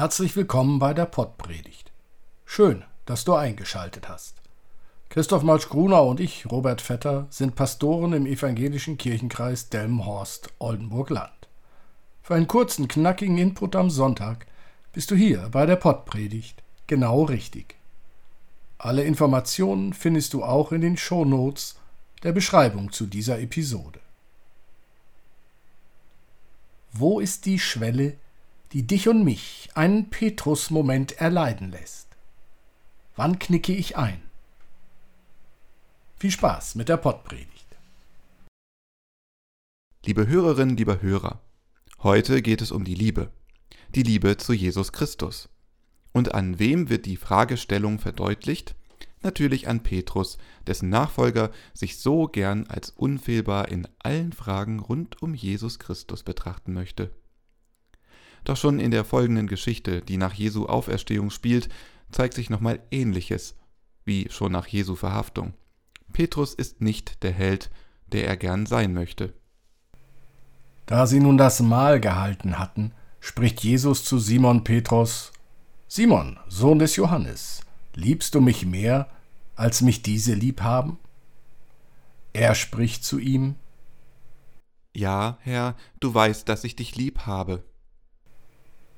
Herzlich willkommen bei der Pottpredigt. Schön, dass du eingeschaltet hast. Christoph Malsch-Grunau und ich, Robert Vetter, sind Pastoren im evangelischen Kirchenkreis Delmenhorst-Oldenburg-Land. Für einen kurzen, knackigen Input am Sonntag bist du hier bei der Pottpredigt genau richtig. Alle Informationen findest du auch in den Shownotes der Beschreibung zu dieser Episode. Wo ist die Schwelle, die dich und mich einen Petrus-Moment erleiden lässt. Wann knicke ich ein? Viel Spaß mit der Pottpredigt. Liebe Hörerinnen, lieber Hörer, heute geht es um die Liebe, die Liebe zu Jesus Christus. Und an wem wird die Fragestellung verdeutlicht? Natürlich an Petrus, dessen Nachfolger sich so gern als unfehlbar in allen Fragen rund um Jesus Christus betrachten möchte. Doch schon in der folgenden Geschichte, die nach Jesu Auferstehung spielt, zeigt sich nochmal Ähnliches, wie schon nach Jesu Verhaftung. Petrus ist nicht der Held, der er gern sein möchte. Da sie nun das Mahl gehalten hatten, spricht Jesus zu Simon Petrus, Simon, Sohn des Johannes, liebst du mich mehr, als mich diese lieb haben? Er spricht zu ihm, Ja, Herr, du weißt, dass ich dich lieb habe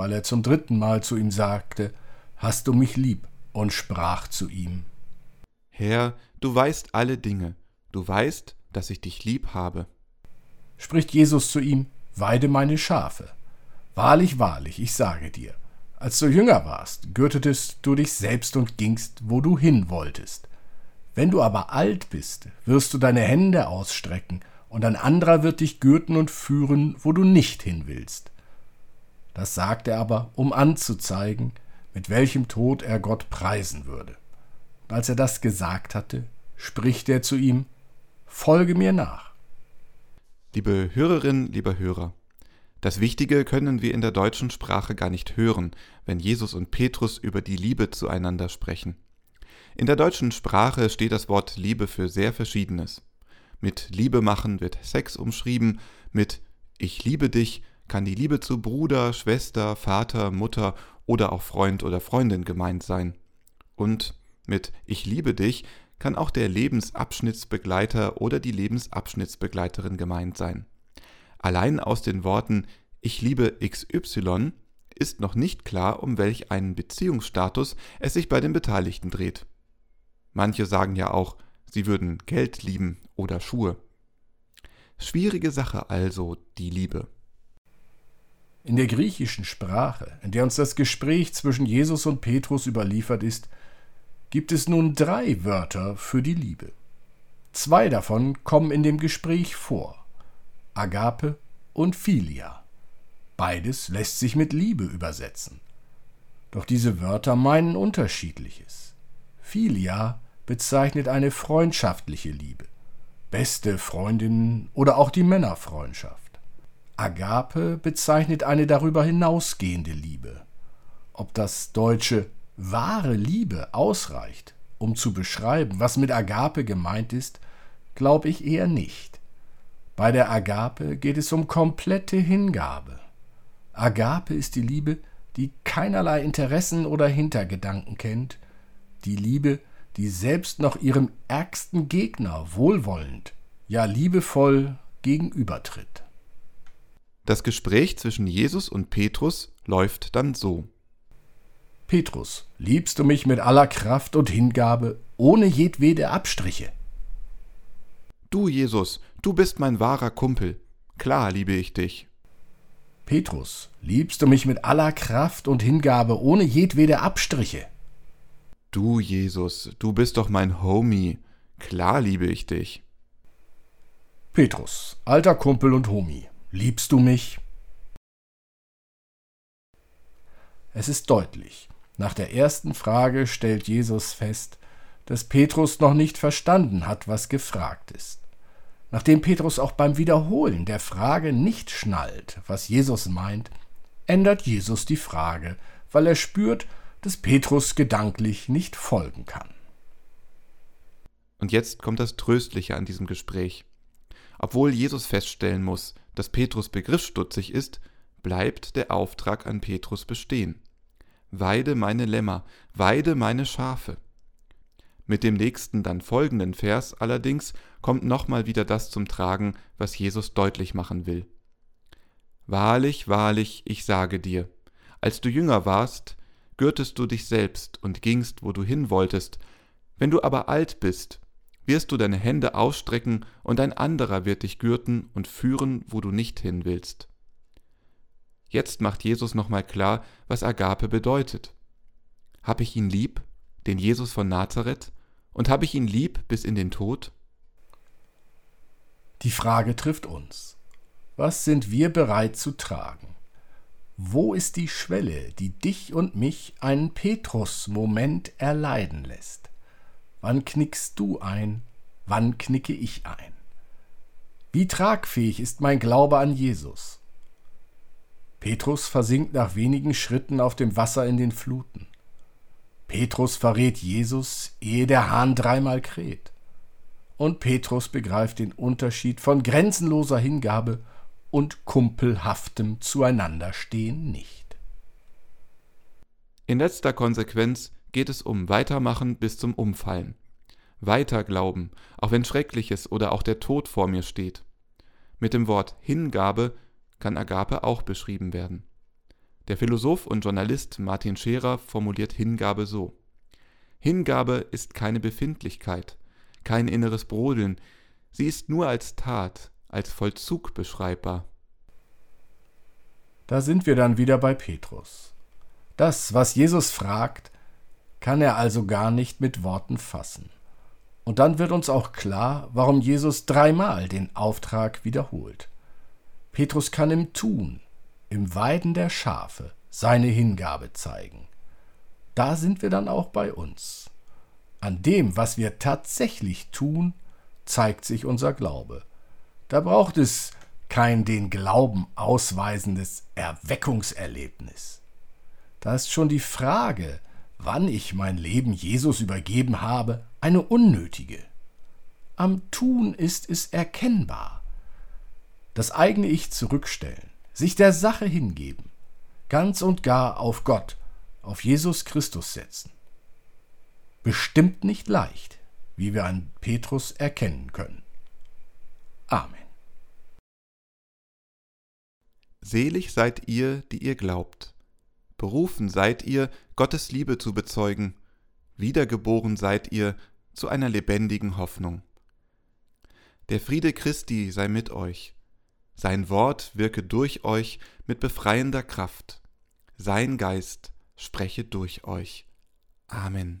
weil er zum dritten Mal zu ihm sagte, Hast du mich lieb? und sprach zu ihm, Herr, du weißt alle Dinge, du weißt, dass ich dich lieb habe. Spricht Jesus zu ihm, Weide meine Schafe. Wahrlich, wahrlich, ich sage dir, als du jünger warst, gürtetest du dich selbst und gingst, wo du hin wolltest. Wenn du aber alt bist, wirst du deine Hände ausstrecken, und ein anderer wird dich gürten und führen, wo du nicht hin willst. Das sagt er aber, um anzuzeigen, mit welchem Tod er Gott preisen würde. Und als er das gesagt hatte, spricht er zu ihm, Folge mir nach. Liebe Hörerinnen, lieber Hörer, das Wichtige können wir in der deutschen Sprache gar nicht hören, wenn Jesus und Petrus über die Liebe zueinander sprechen. In der deutschen Sprache steht das Wort Liebe für sehr Verschiedenes. Mit Liebe machen wird Sex umschrieben, mit Ich liebe dich kann die Liebe zu Bruder, Schwester, Vater, Mutter oder auch Freund oder Freundin gemeint sein. Und mit Ich liebe dich kann auch der Lebensabschnittsbegleiter oder die Lebensabschnittsbegleiterin gemeint sein. Allein aus den Worten Ich liebe XY ist noch nicht klar, um welch einen Beziehungsstatus es sich bei den Beteiligten dreht. Manche sagen ja auch, sie würden Geld lieben oder Schuhe. Schwierige Sache also die Liebe. In der griechischen Sprache, in der uns das Gespräch zwischen Jesus und Petrus überliefert ist, gibt es nun drei Wörter für die Liebe. Zwei davon kommen in dem Gespräch vor: Agape und Philia. Beides lässt sich mit Liebe übersetzen. Doch diese Wörter meinen unterschiedliches. Philia bezeichnet eine freundschaftliche Liebe, beste Freundinnen oder auch die Männerfreundschaft. Agape bezeichnet eine darüber hinausgehende Liebe. Ob das deutsche wahre Liebe ausreicht, um zu beschreiben, was mit Agape gemeint ist, glaube ich eher nicht. Bei der Agape geht es um komplette Hingabe. Agape ist die Liebe, die keinerlei Interessen oder Hintergedanken kennt, die Liebe, die selbst noch ihrem ärgsten Gegner wohlwollend, ja liebevoll gegenübertritt. Das Gespräch zwischen Jesus und Petrus läuft dann so. Petrus, liebst du mich mit aller Kraft und Hingabe, ohne jedwede Abstriche? Du, Jesus, du bist mein wahrer Kumpel. Klar liebe ich dich. Petrus, liebst du mich mit aller Kraft und Hingabe, ohne jedwede Abstriche? Du, Jesus, du bist doch mein Homie. Klar liebe ich dich. Petrus, alter Kumpel und Homie, Liebst du mich? Es ist deutlich. Nach der ersten Frage stellt Jesus fest, dass Petrus noch nicht verstanden hat, was gefragt ist. Nachdem Petrus auch beim Wiederholen der Frage nicht schnallt, was Jesus meint, ändert Jesus die Frage, weil er spürt, dass Petrus gedanklich nicht folgen kann. Und jetzt kommt das Tröstliche an diesem Gespräch. Obwohl Jesus feststellen muss, dass Petrus begriffsstutzig ist, bleibt der Auftrag an Petrus bestehen. Weide meine Lämmer, weide meine Schafe. Mit dem nächsten dann folgenden Vers allerdings kommt nochmal wieder das zum Tragen, was Jesus deutlich machen will. Wahrlich, wahrlich, ich sage dir, als du jünger warst, gürtest du dich selbst und gingst, wo du hin wolltest, wenn du aber alt bist, wirst du deine Hände ausstrecken, und ein anderer wird dich gürten und führen, wo du nicht hin willst. Jetzt macht Jesus nochmal klar, was Agape bedeutet. Hab ich ihn lieb, den Jesus von Nazareth, und habe ich ihn lieb bis in den Tod? Die Frage trifft uns. Was sind wir bereit zu tragen? Wo ist die Schwelle, die dich und mich einen Petrus-Moment erleiden lässt? Wann knickst du ein? Wann knicke ich ein? Wie tragfähig ist mein Glaube an Jesus? Petrus versinkt nach wenigen Schritten auf dem Wasser in den Fluten. Petrus verrät Jesus, ehe der Hahn dreimal kräht. Und Petrus begreift den Unterschied von grenzenloser Hingabe und kumpelhaftem Zueinanderstehen nicht. In letzter Konsequenz geht es um Weitermachen bis zum Umfallen. Weiter glauben, auch wenn Schreckliches oder auch der Tod vor mir steht. Mit dem Wort Hingabe kann Agape auch beschrieben werden. Der Philosoph und Journalist Martin Scherer formuliert Hingabe so Hingabe ist keine Befindlichkeit, kein inneres Brodeln, sie ist nur als Tat, als Vollzug beschreibbar. Da sind wir dann wieder bei Petrus. Das, was Jesus fragt, kann er also gar nicht mit Worten fassen. Und dann wird uns auch klar, warum Jesus dreimal den Auftrag wiederholt. Petrus kann im Tun, im Weiden der Schafe seine Hingabe zeigen. Da sind wir dann auch bei uns. An dem, was wir tatsächlich tun, zeigt sich unser Glaube. Da braucht es kein den Glauben ausweisendes Erweckungserlebnis. Da ist schon die Frage, wann ich mein Leben Jesus übergeben habe, eine unnötige. Am Tun ist es erkennbar das eigene Ich zurückstellen, sich der Sache hingeben, ganz und gar auf Gott, auf Jesus Christus setzen. Bestimmt nicht leicht, wie wir an Petrus erkennen können. Amen. Selig seid ihr, die ihr glaubt. Berufen seid ihr, Gottes Liebe zu bezeugen. Wiedergeboren seid ihr zu einer lebendigen Hoffnung. Der Friede Christi sei mit euch sein Wort wirke durch euch mit befreiender Kraft. Sein Geist spreche durch euch. Amen.